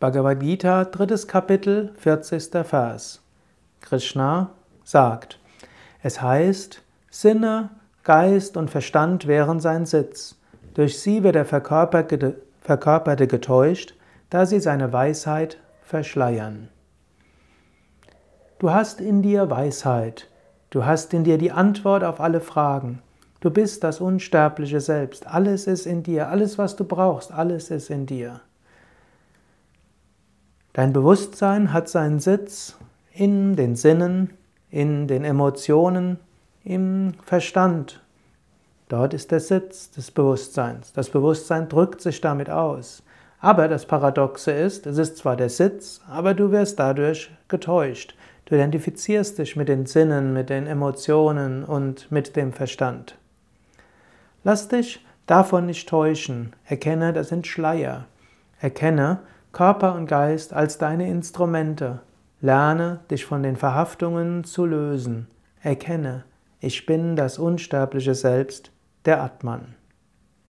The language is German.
Bhagavad Gita, drittes Kapitel, 40. Vers. Krishna sagt, es heißt, Sinne, Geist und Verstand wären sein Sitz. Durch sie wird der Verkörperte getäuscht, da sie seine Weisheit verschleiern. Du hast in dir Weisheit, du hast in dir die Antwort auf alle Fragen. Du bist das unsterbliche Selbst, alles ist in dir, alles was du brauchst, alles ist in dir. Dein Bewusstsein hat seinen Sitz in den Sinnen, in den Emotionen, im Verstand. Dort ist der Sitz des Bewusstseins. Das Bewusstsein drückt sich damit aus. Aber das Paradoxe ist, es ist zwar der Sitz, aber du wirst dadurch getäuscht. Du identifizierst dich mit den Sinnen, mit den Emotionen und mit dem Verstand. Lass dich davon nicht täuschen. Erkenne, das sind Schleier. Erkenne, Körper und Geist als deine Instrumente. Lerne, dich von den Verhaftungen zu lösen. Erkenne, ich bin das unsterbliche Selbst, der Atman.